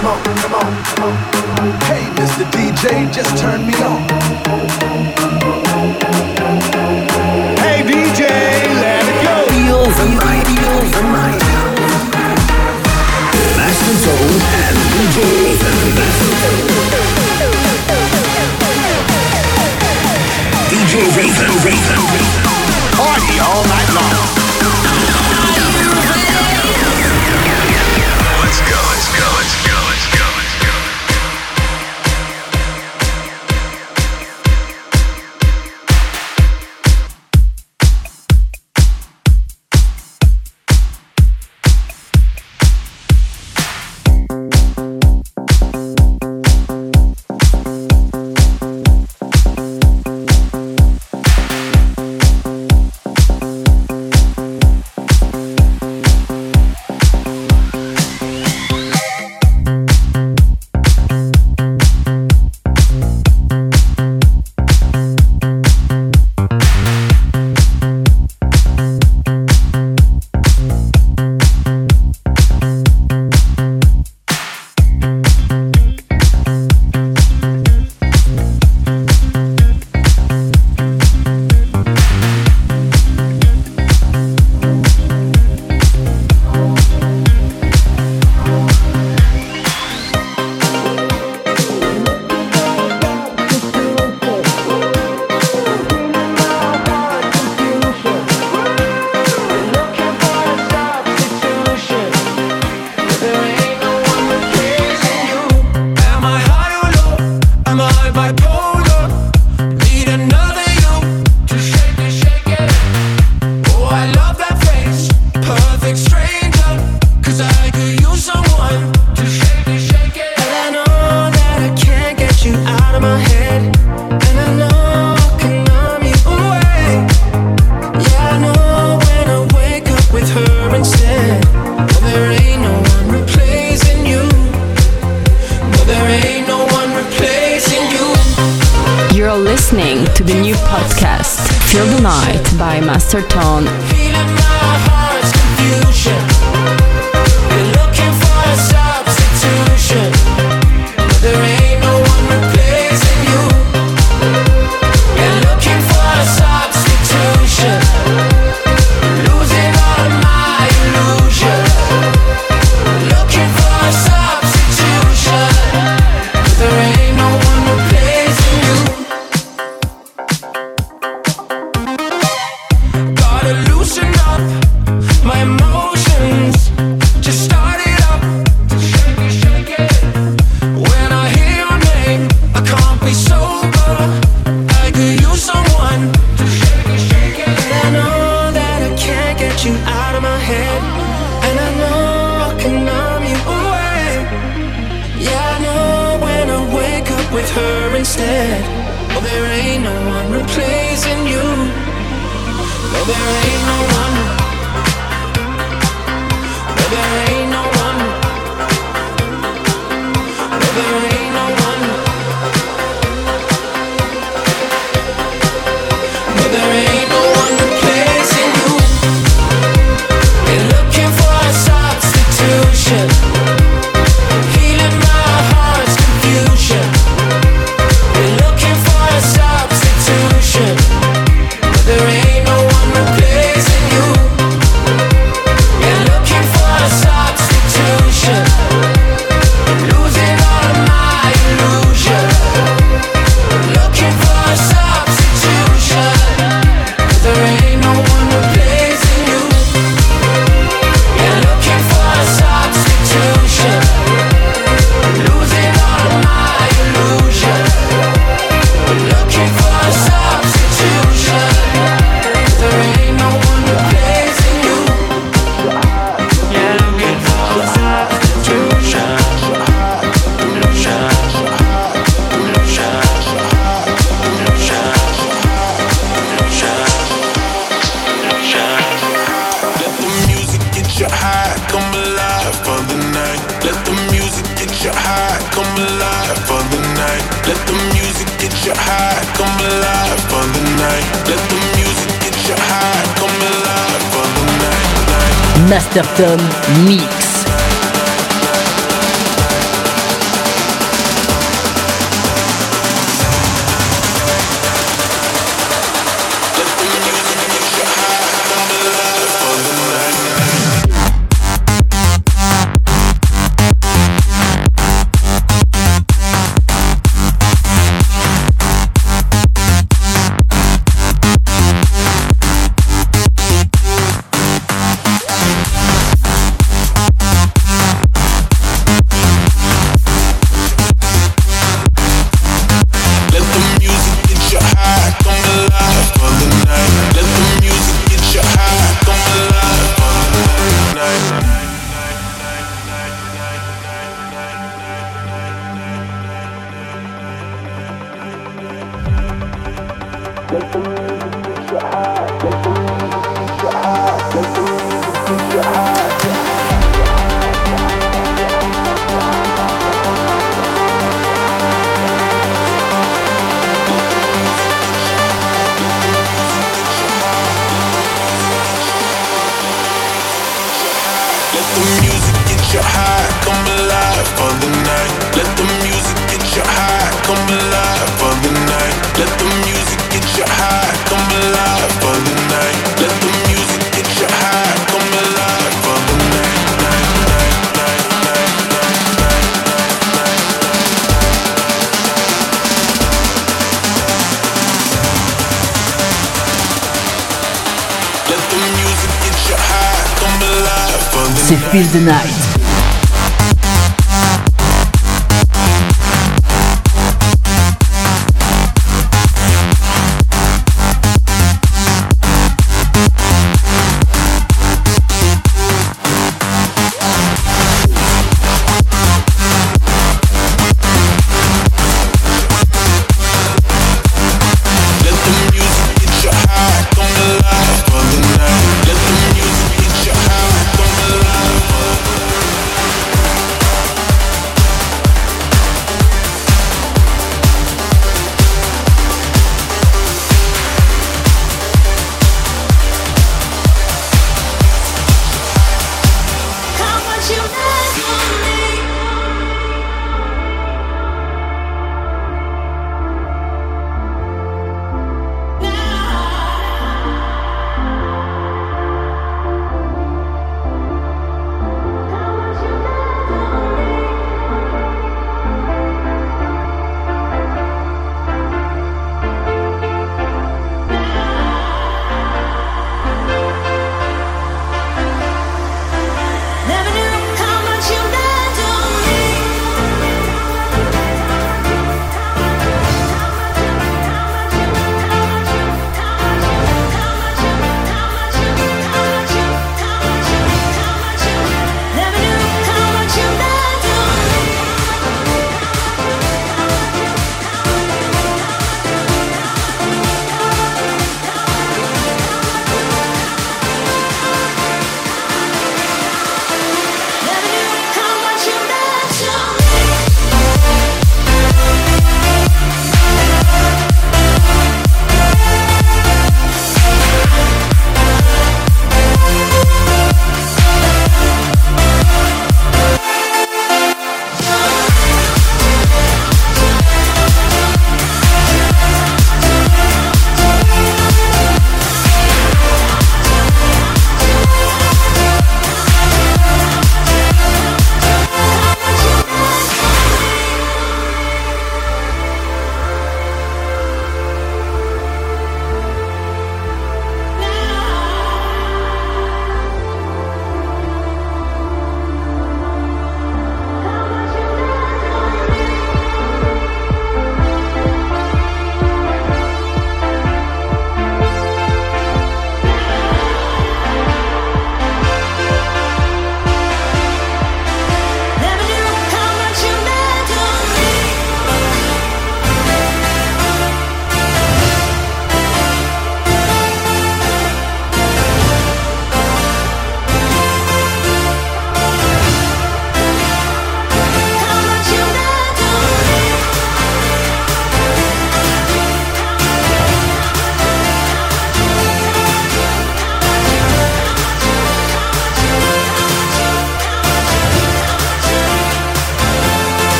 come on, come on, come on. Hey, Mr. DJ, just turn me on. Hey, DJ, let it go. Feel the night, feel the night. Master Tone and DJ DJ Raven, Raven. Party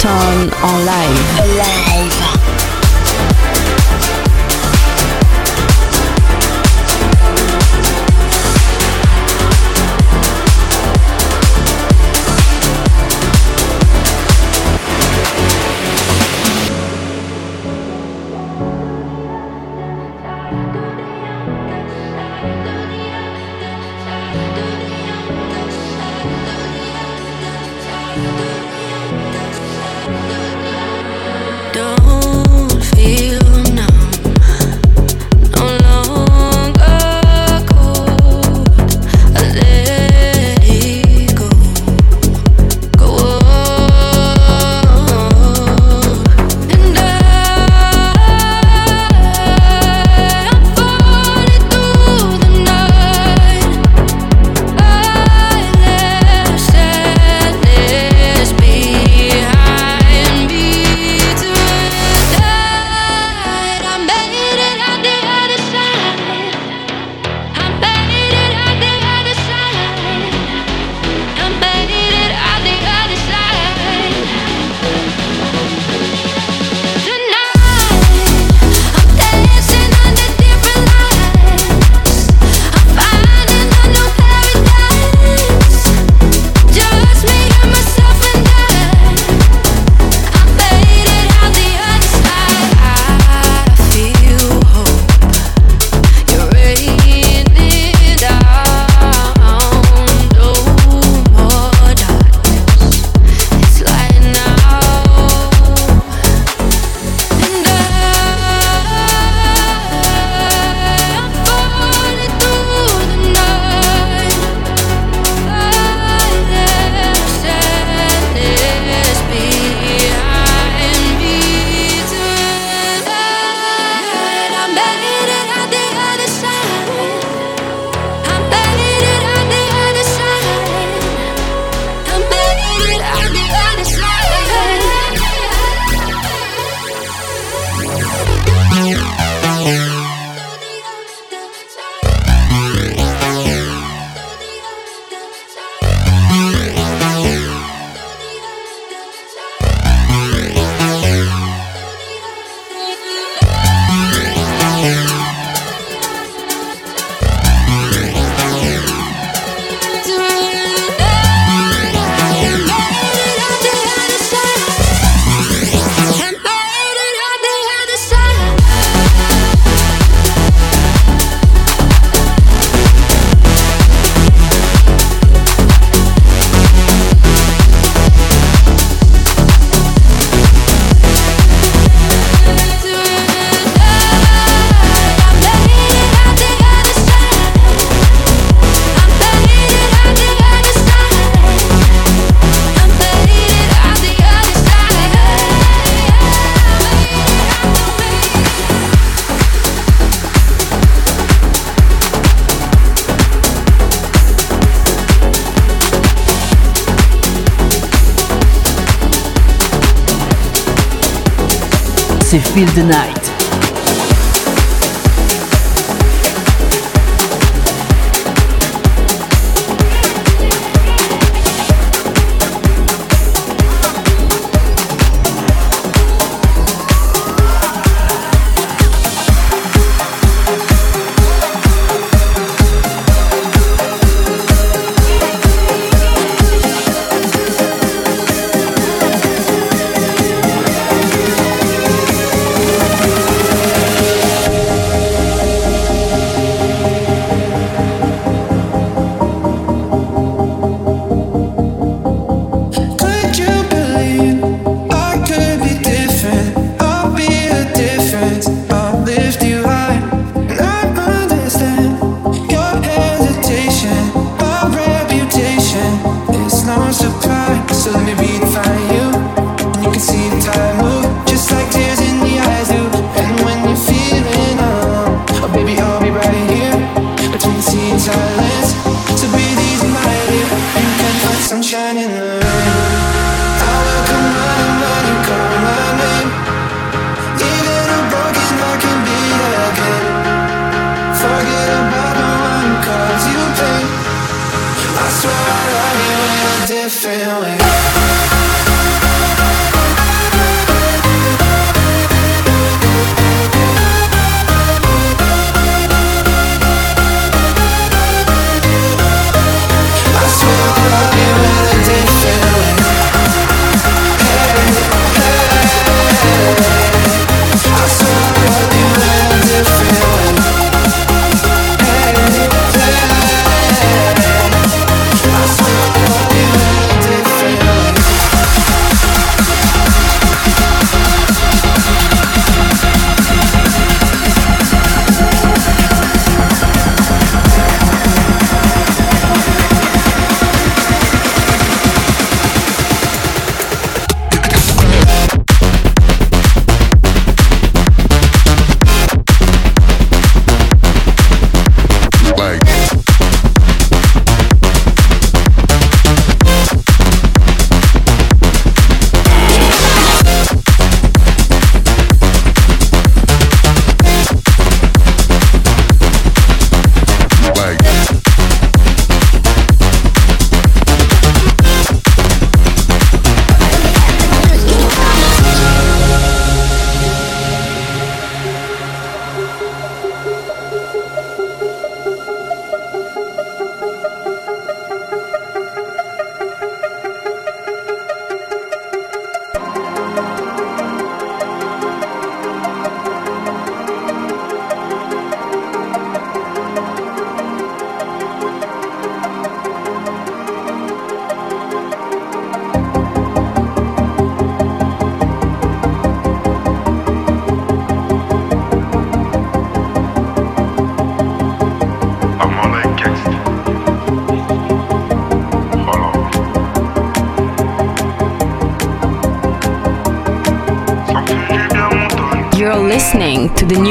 En live. Live. Feel the Night.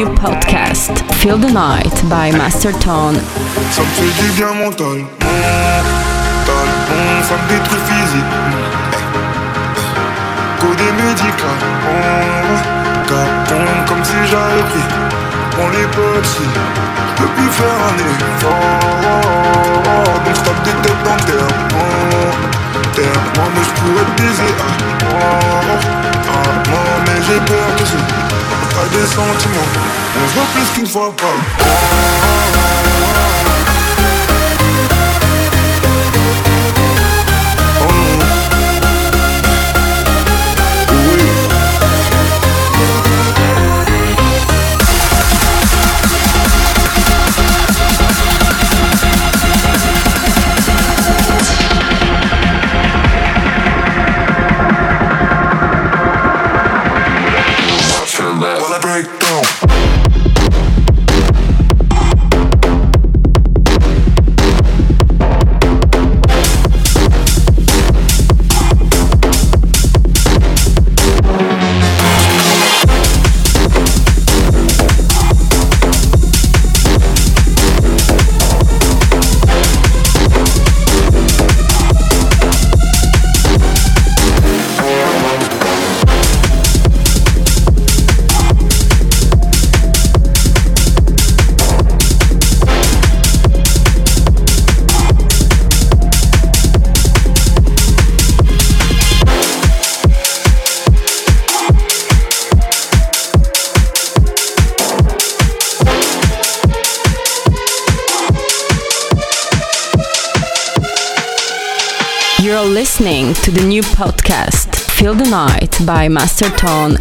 Podcast Feel the Night by Master Tone. Ça me fait du bien ça me détruit physique. Codé médical, comme si j'avais pris mon époxy. Je peux plus faire un effort, donc je tape des têtes dans terre, moi mais je pourrais baiser, ah, ah, mais j'ai peur c'est pas des sentiments. On voit plus qu'une fois pas. Night by Master Tone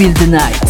Feel the Night.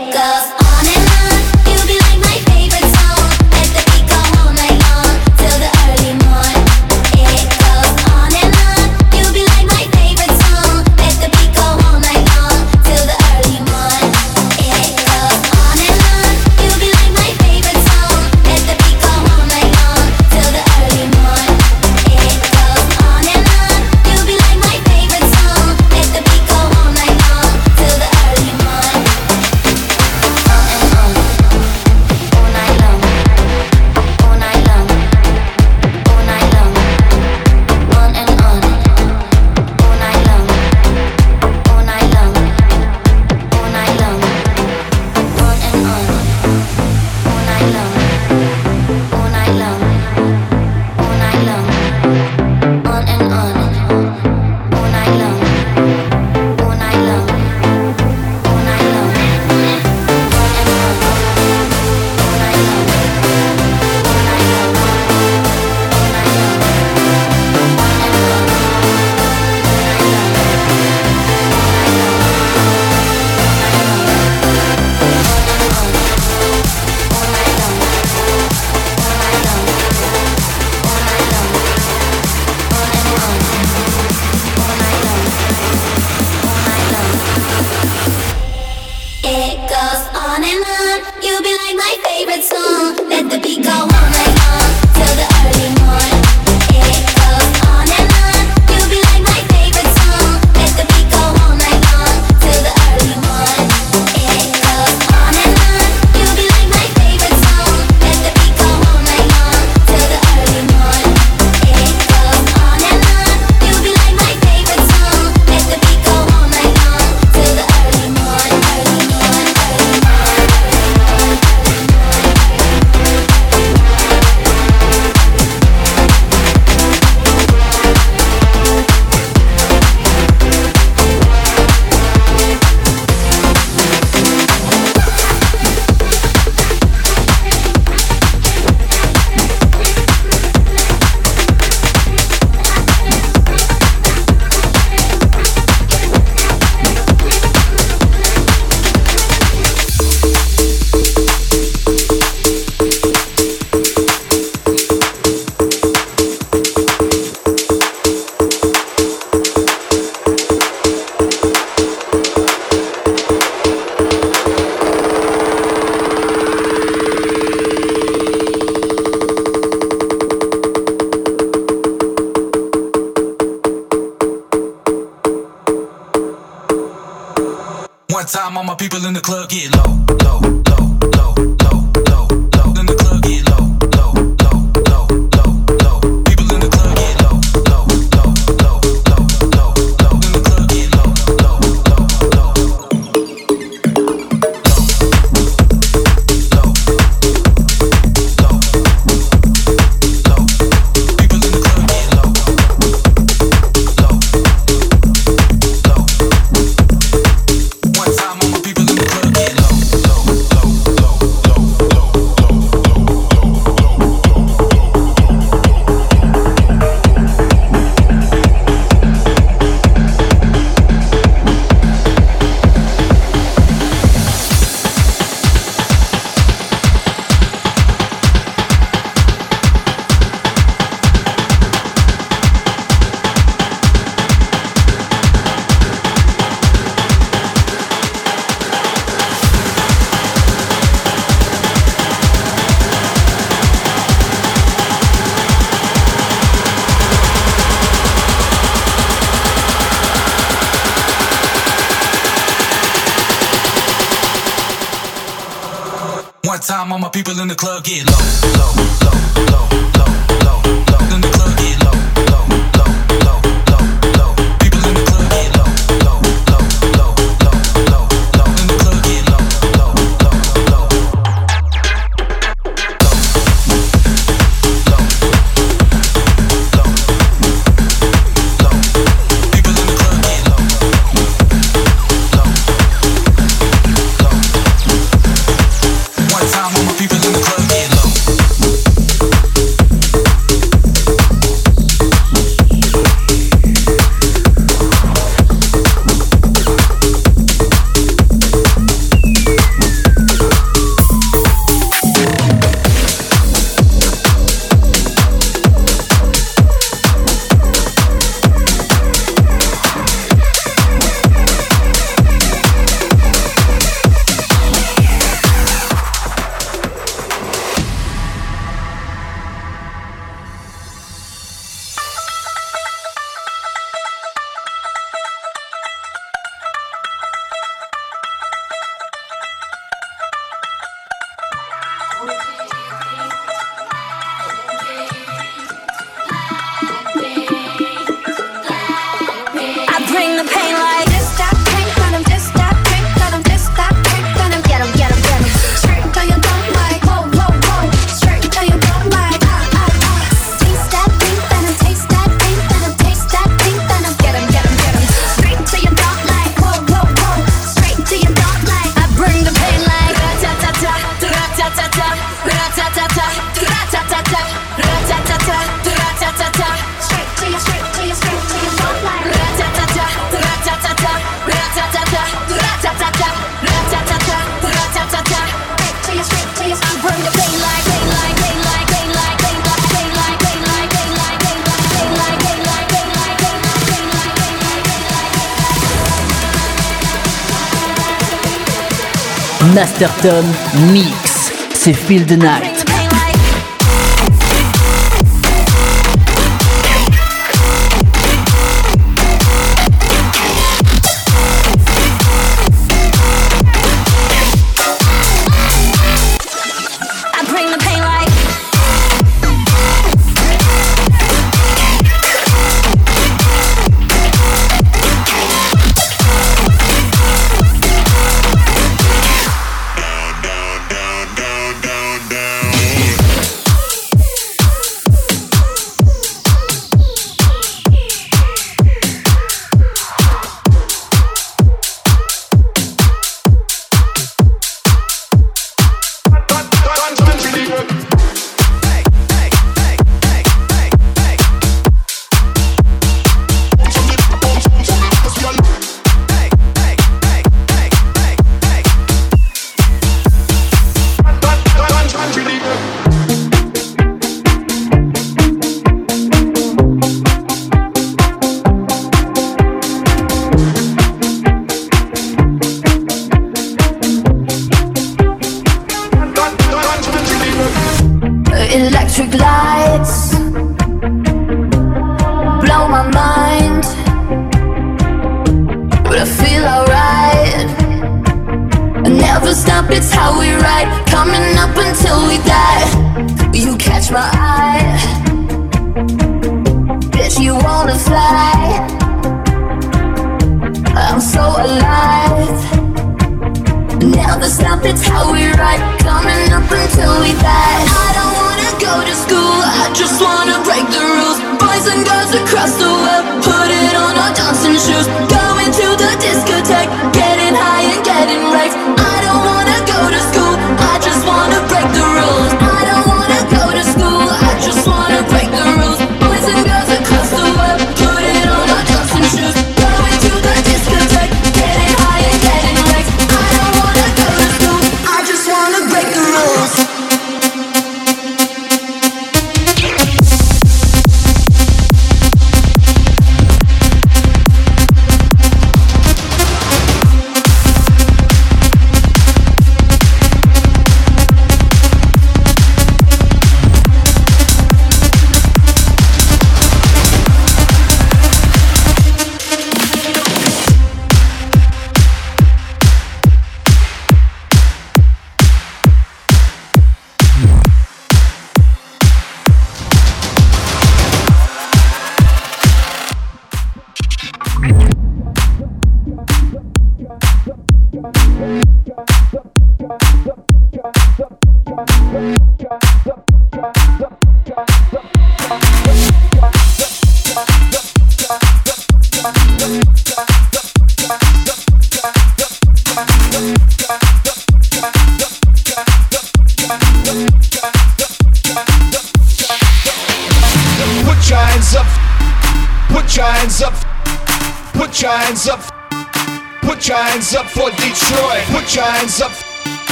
Masterton Mix c'est Feel the Night.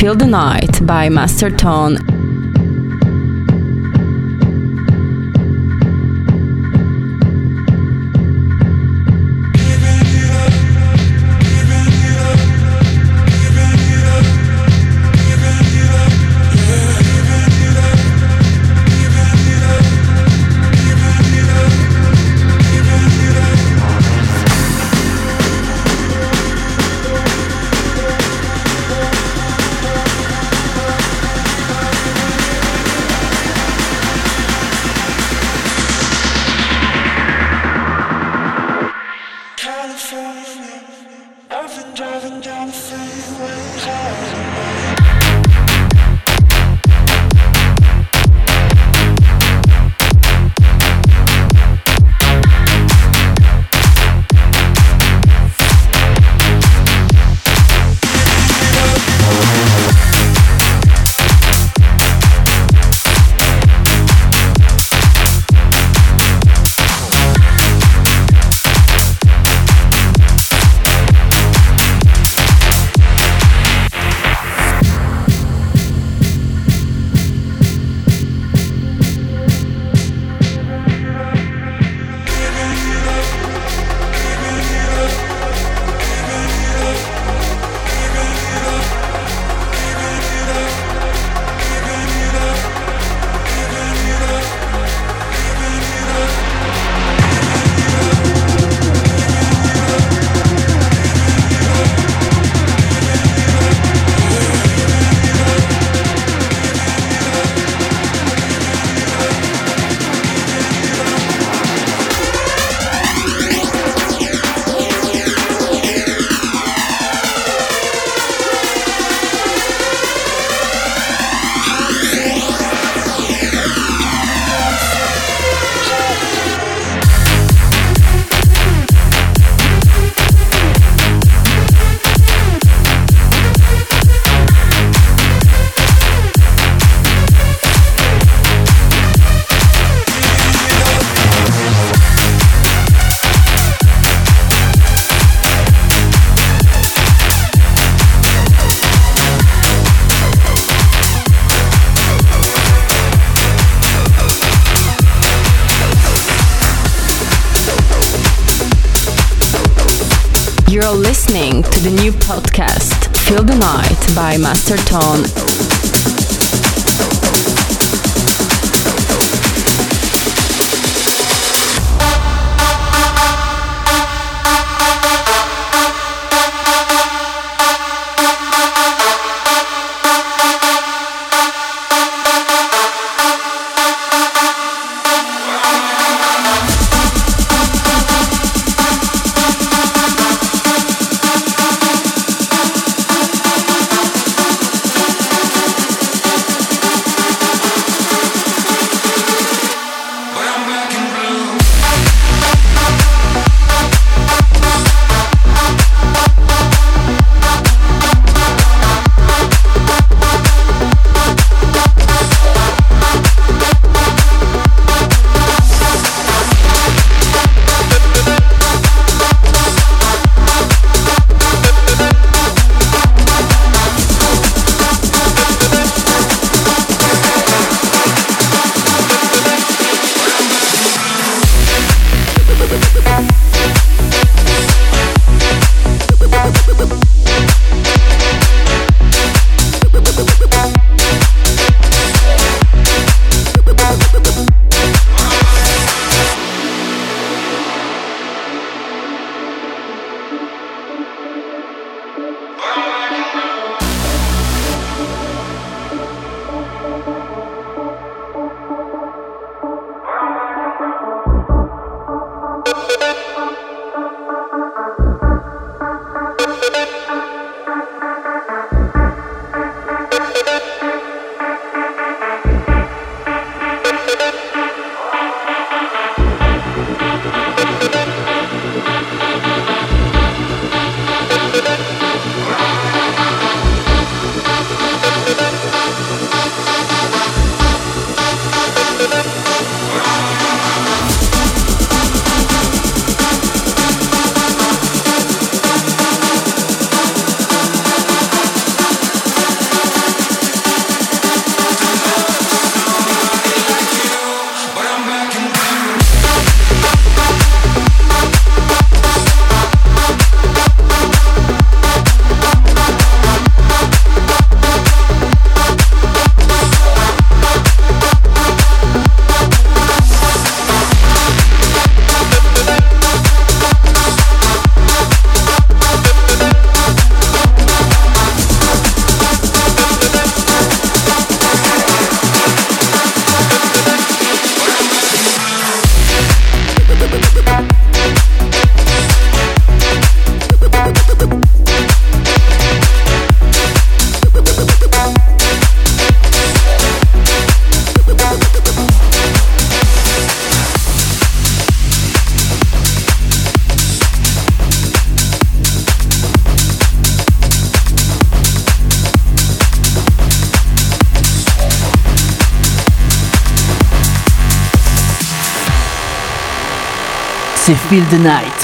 Feel the Night by Master Tone Night by Master Tone. Feel the Night.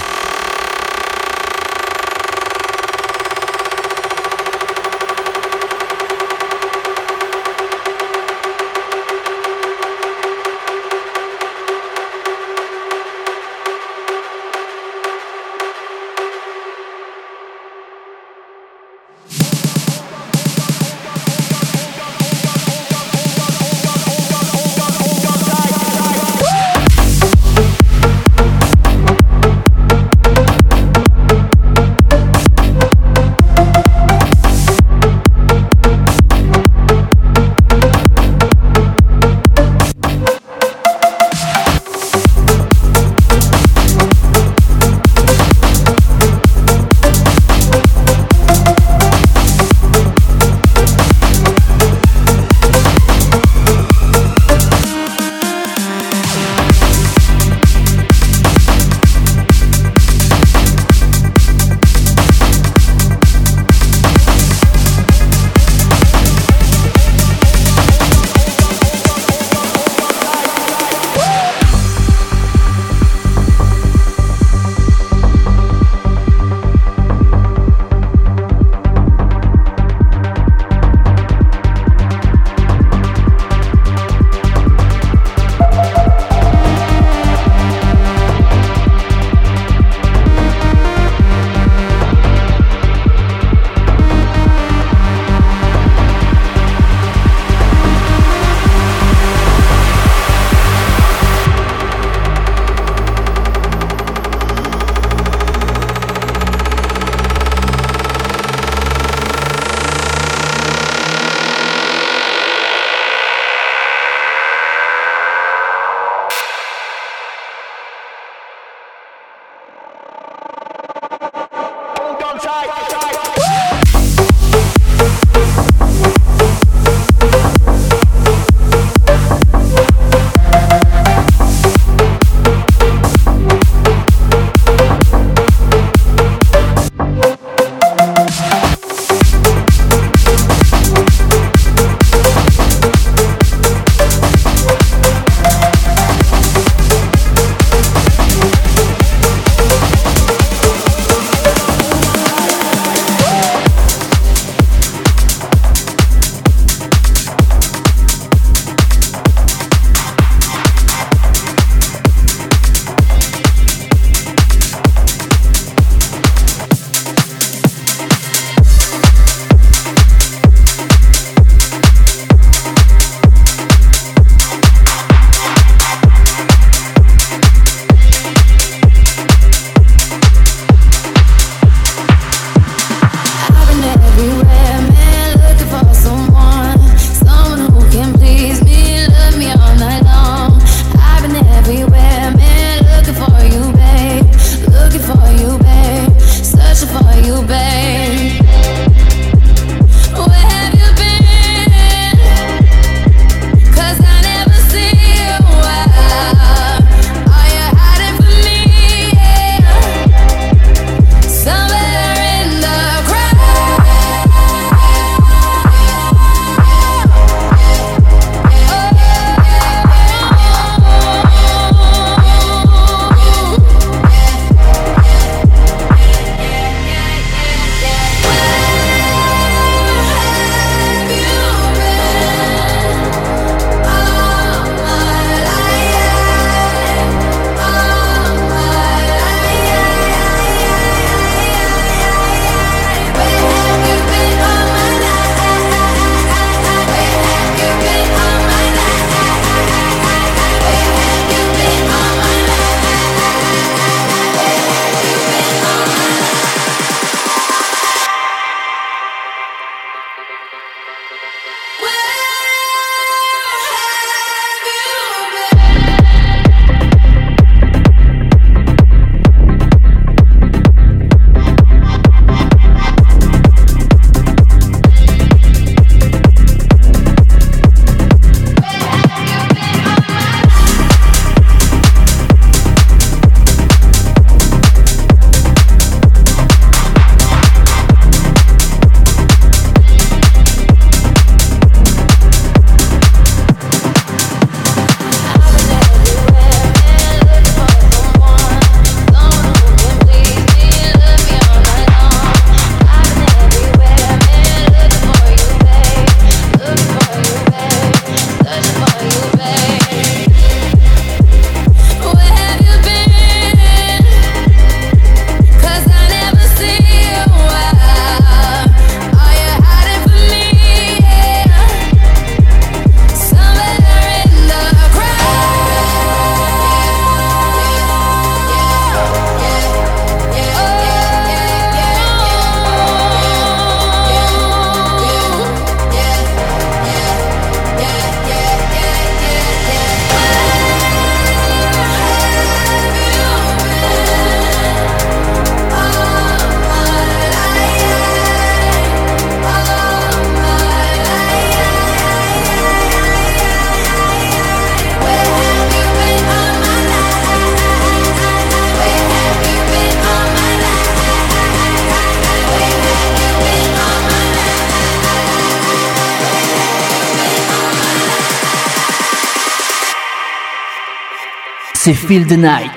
feel the night.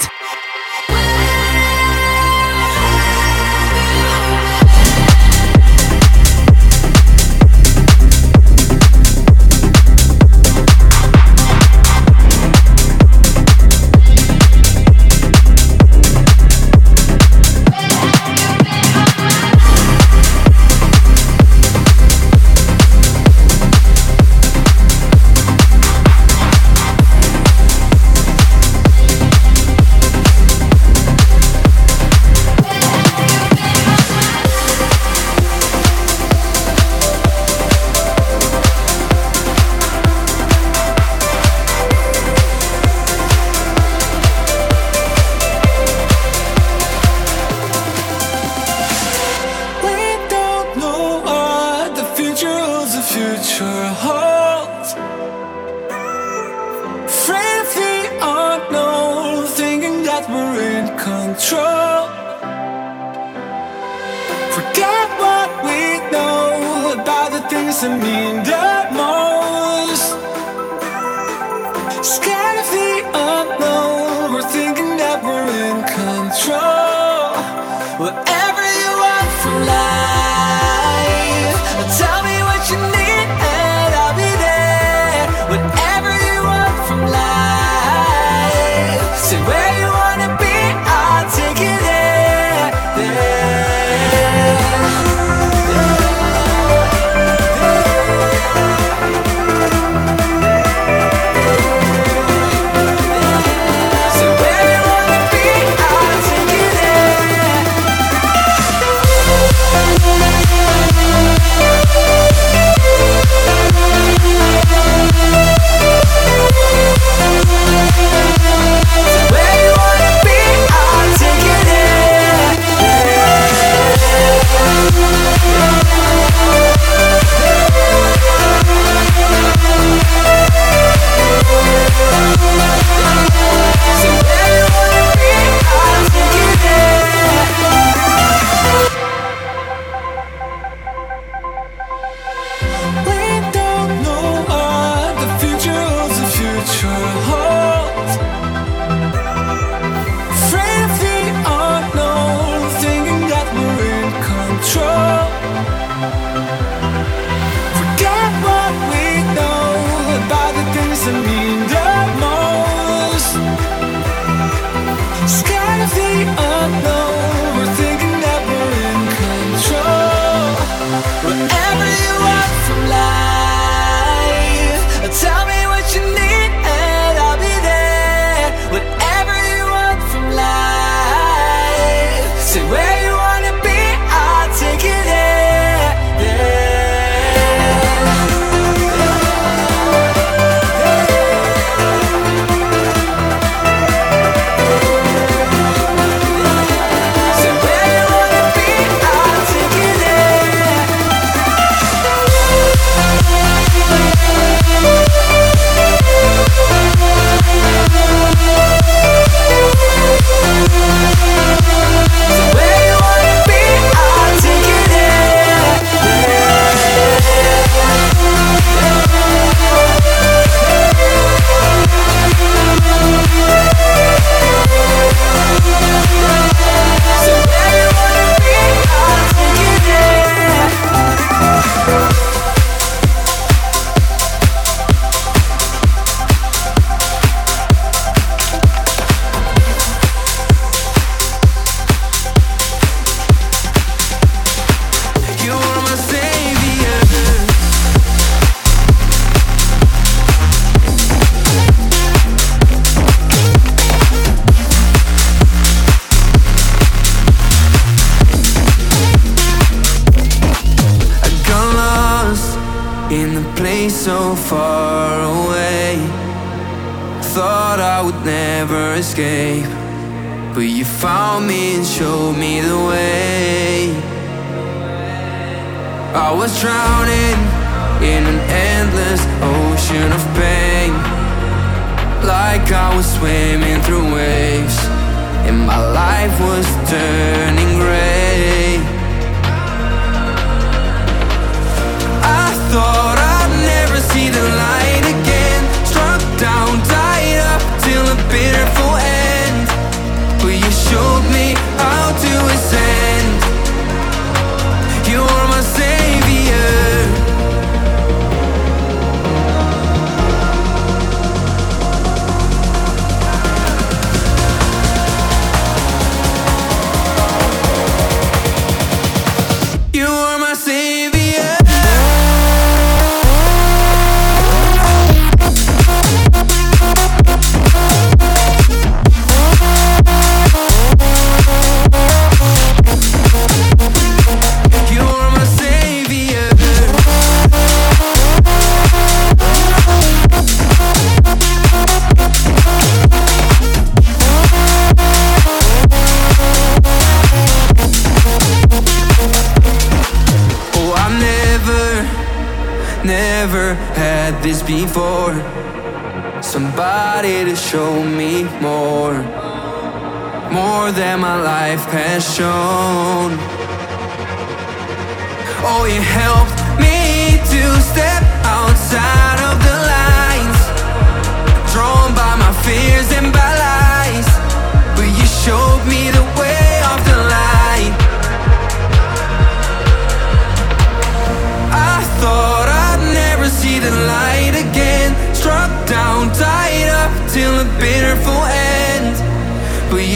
your hold. of the unknown, thinking that we're in control. Forget what we know about the things that mean.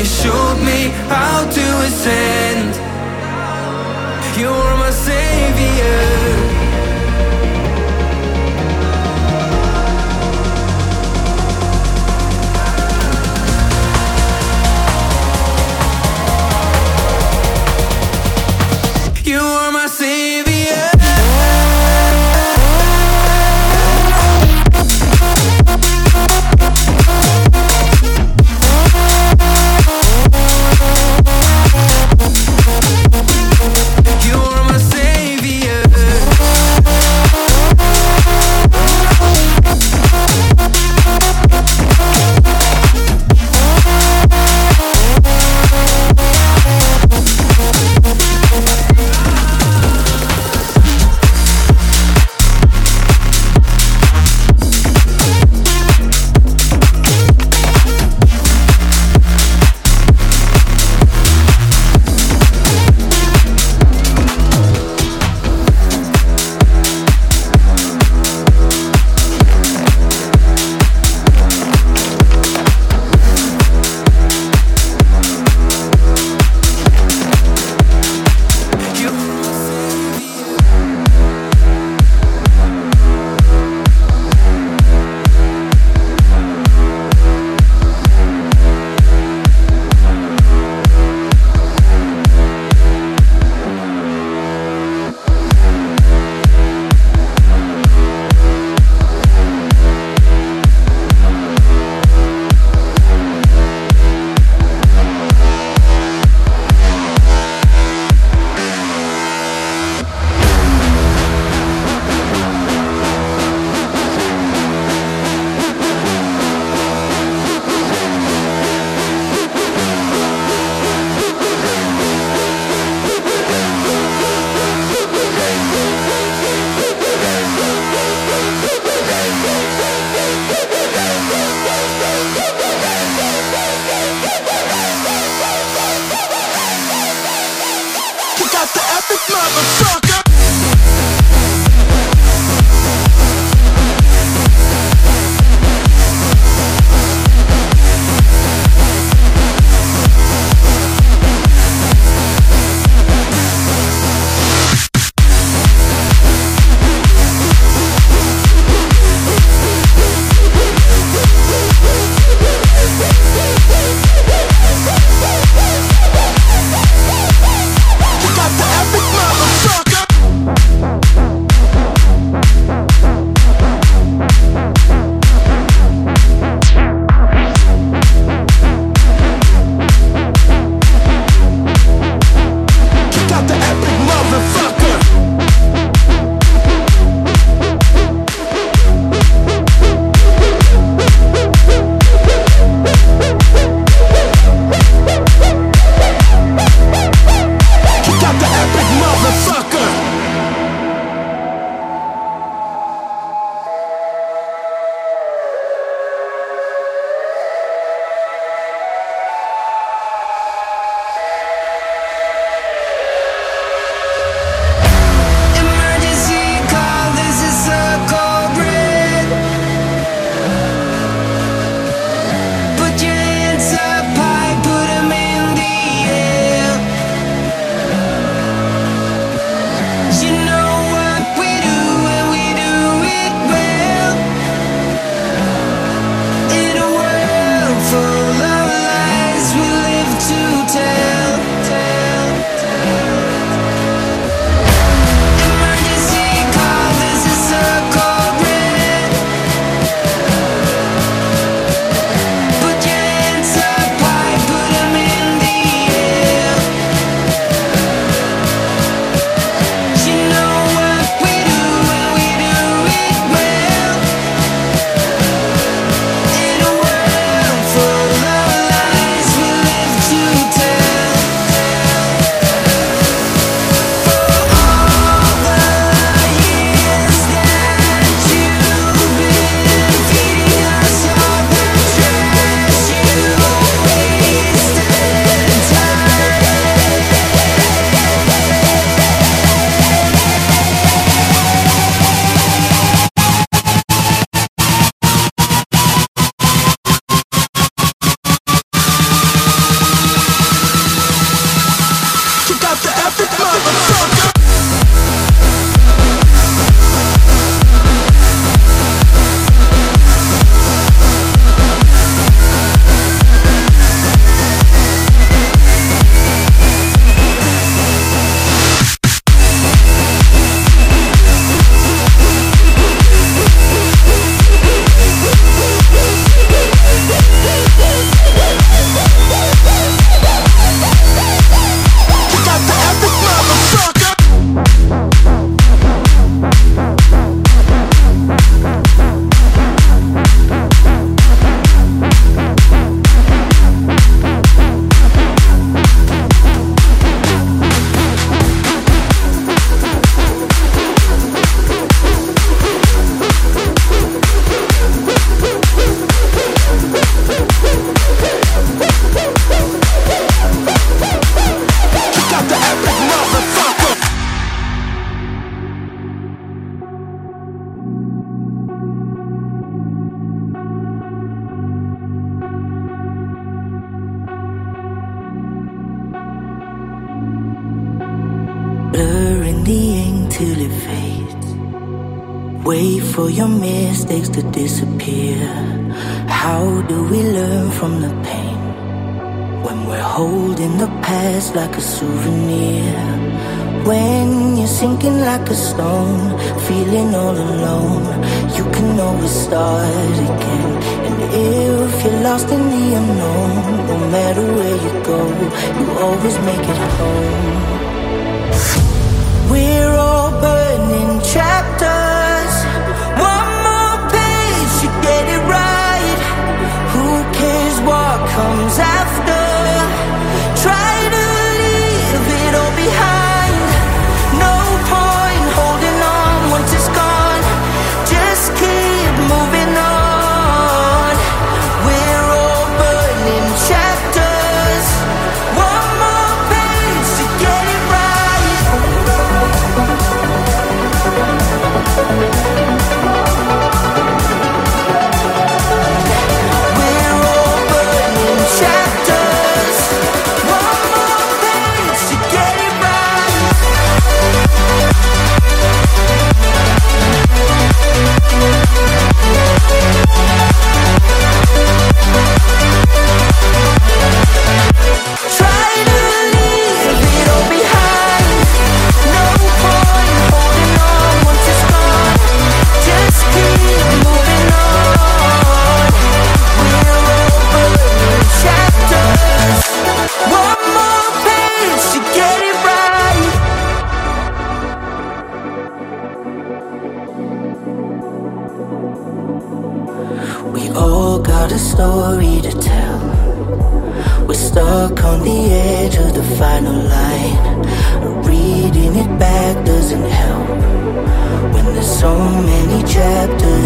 You showed me how to ascend. You're my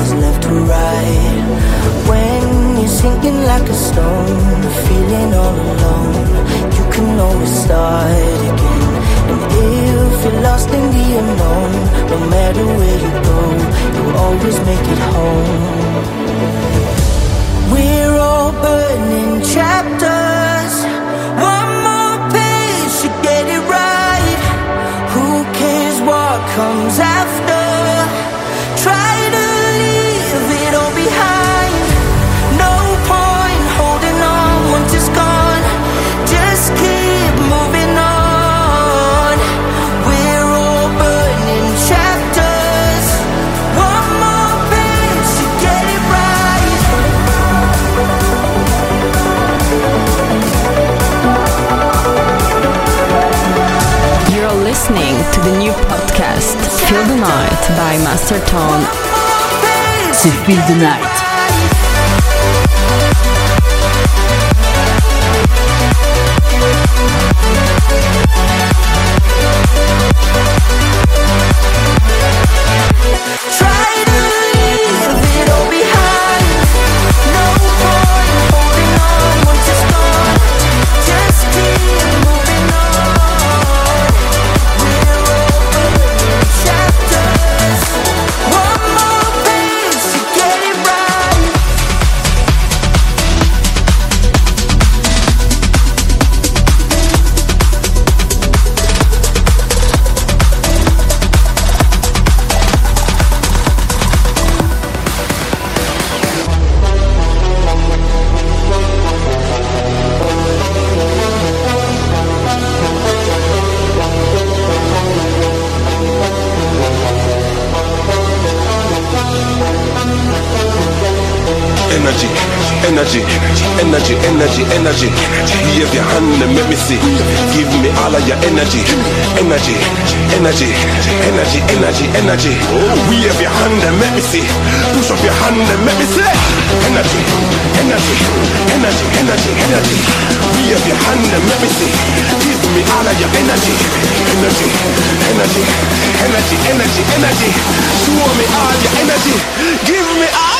chapters left to write. When you're sinking like a stone, feeling all alone, you can always start again. And if you're lost in the unknown, no matter where you go, you'll always make it home. We're all burning chapters. One more page to get it right. Who cares what comes after? Try the new podcast Feel the Night by Master Tone. C'est Feel the Night. Energy, energy, energy, energy. Wave your hand and make me see. Give me all of your energy, energy, energy, energy, energy, energy. Wave your hand and make me see. Push up your hand and make me see. Energy, energy, energy, energy, energy. Wave your hand and make me see. Give me all of your energy, energy, energy, energy, energy, energy. Show me all your energy. Give me all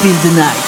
Feel the Night.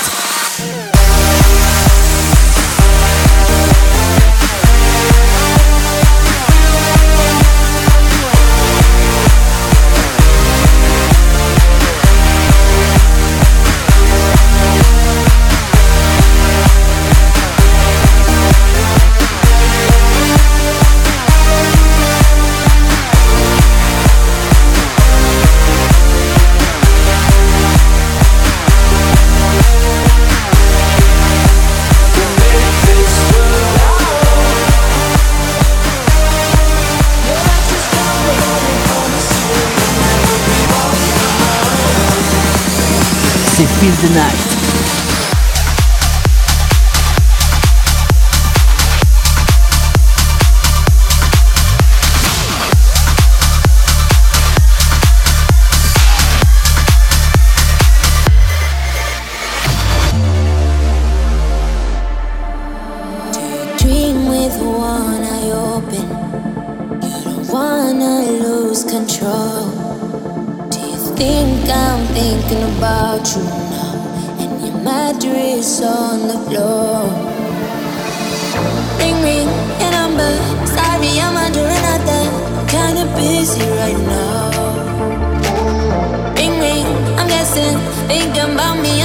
About me,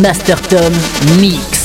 Master Tone Mix.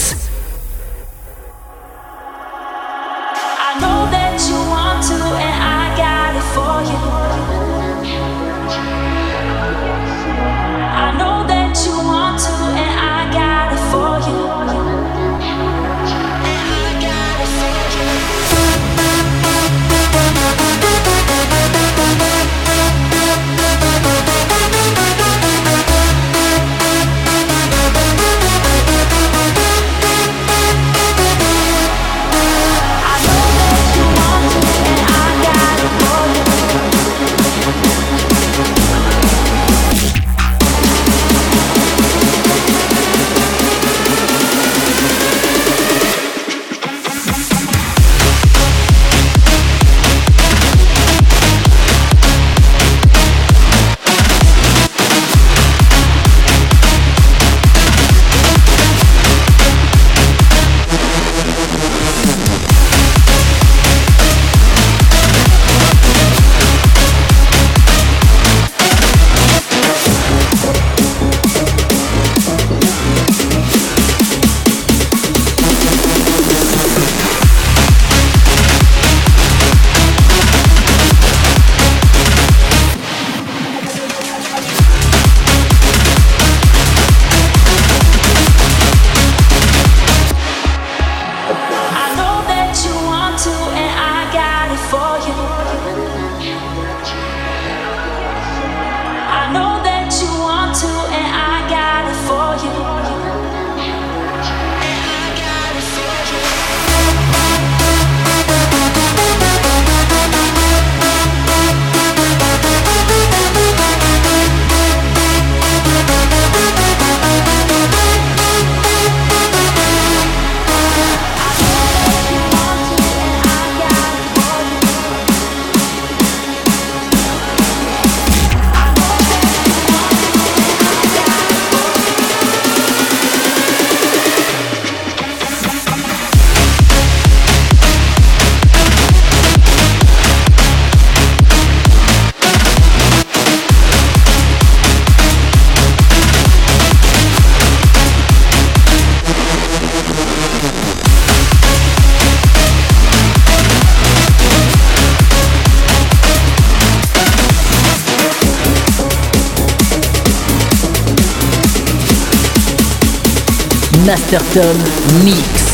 Master Tone Mix.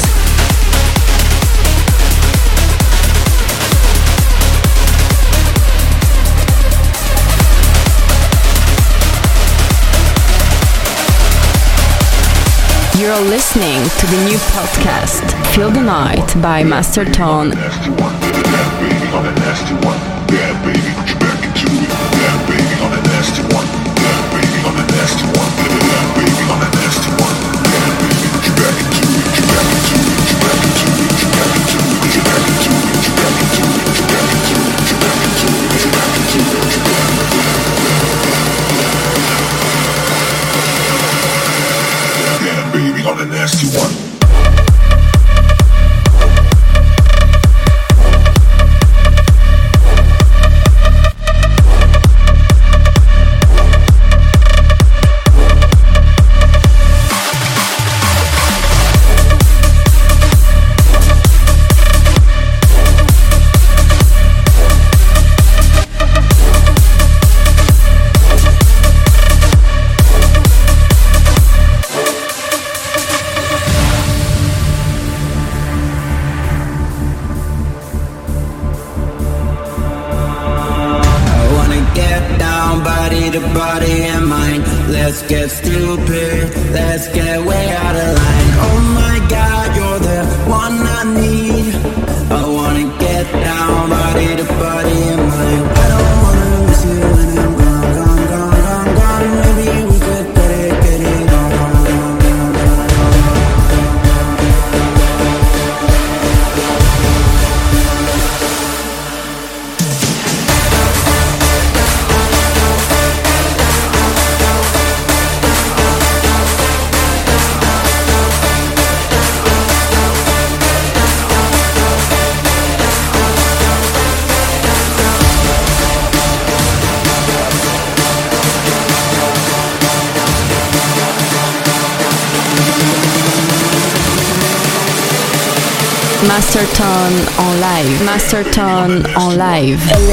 You're listening to the new podcast, Feel the Night by Master Tone. Master Tone en. Live.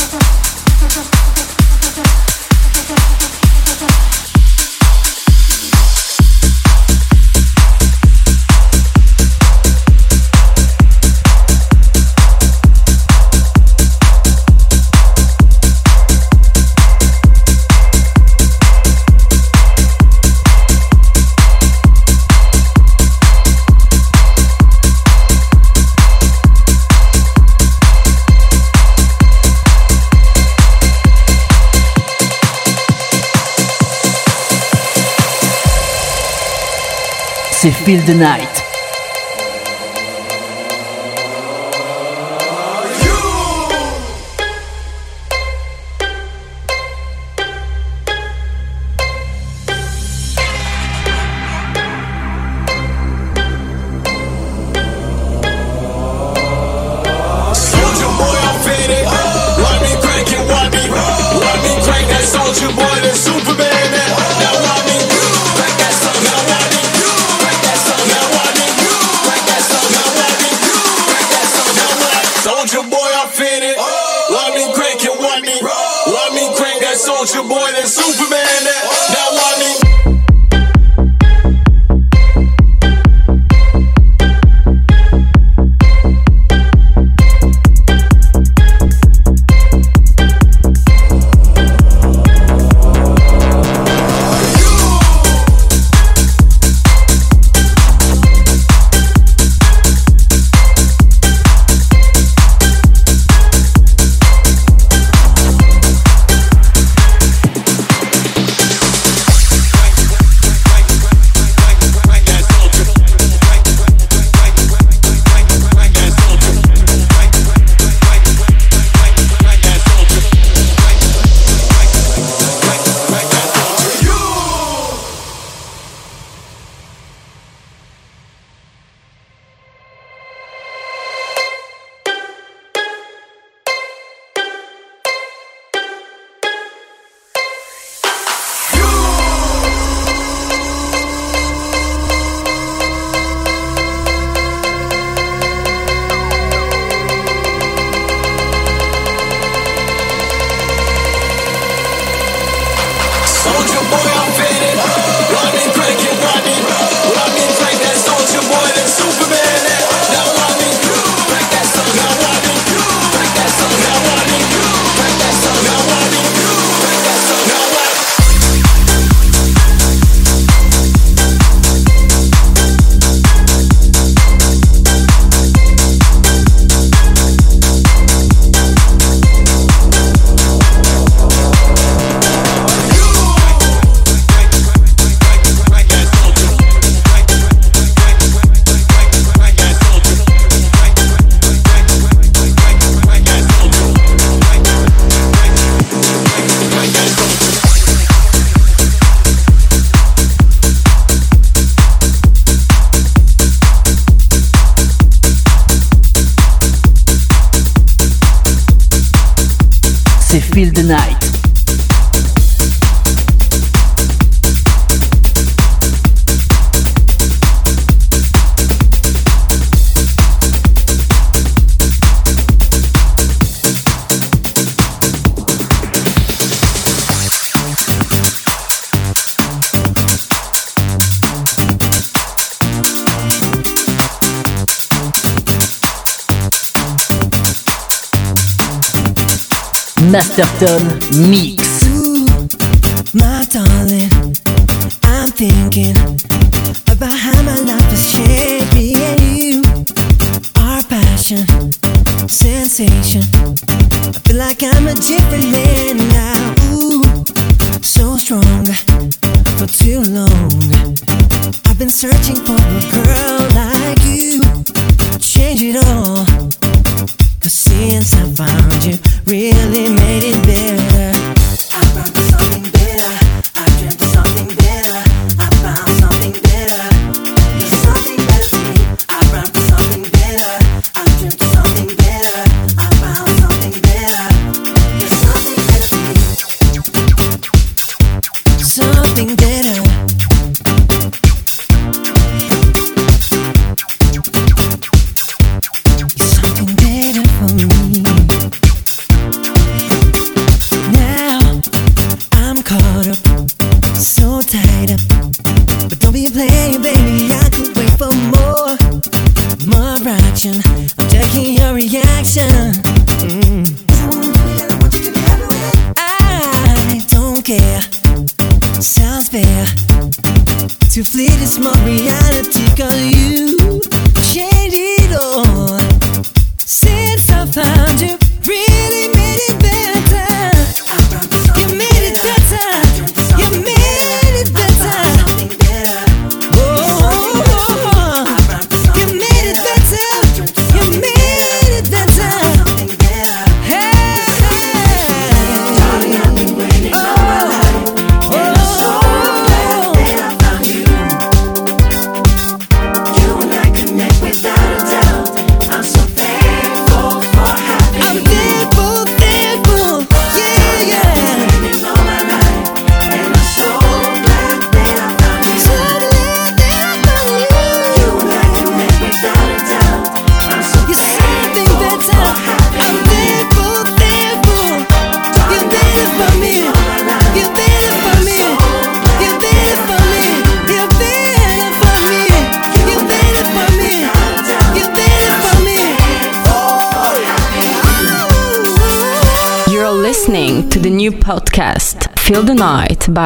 Feel the Night. Master Tone Mix. Tied up.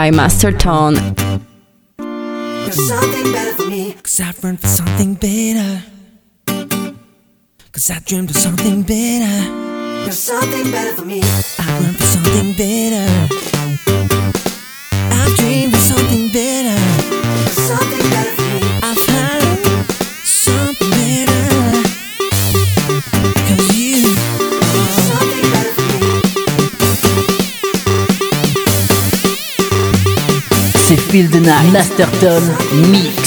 By Master Tone. Master Tone Mix.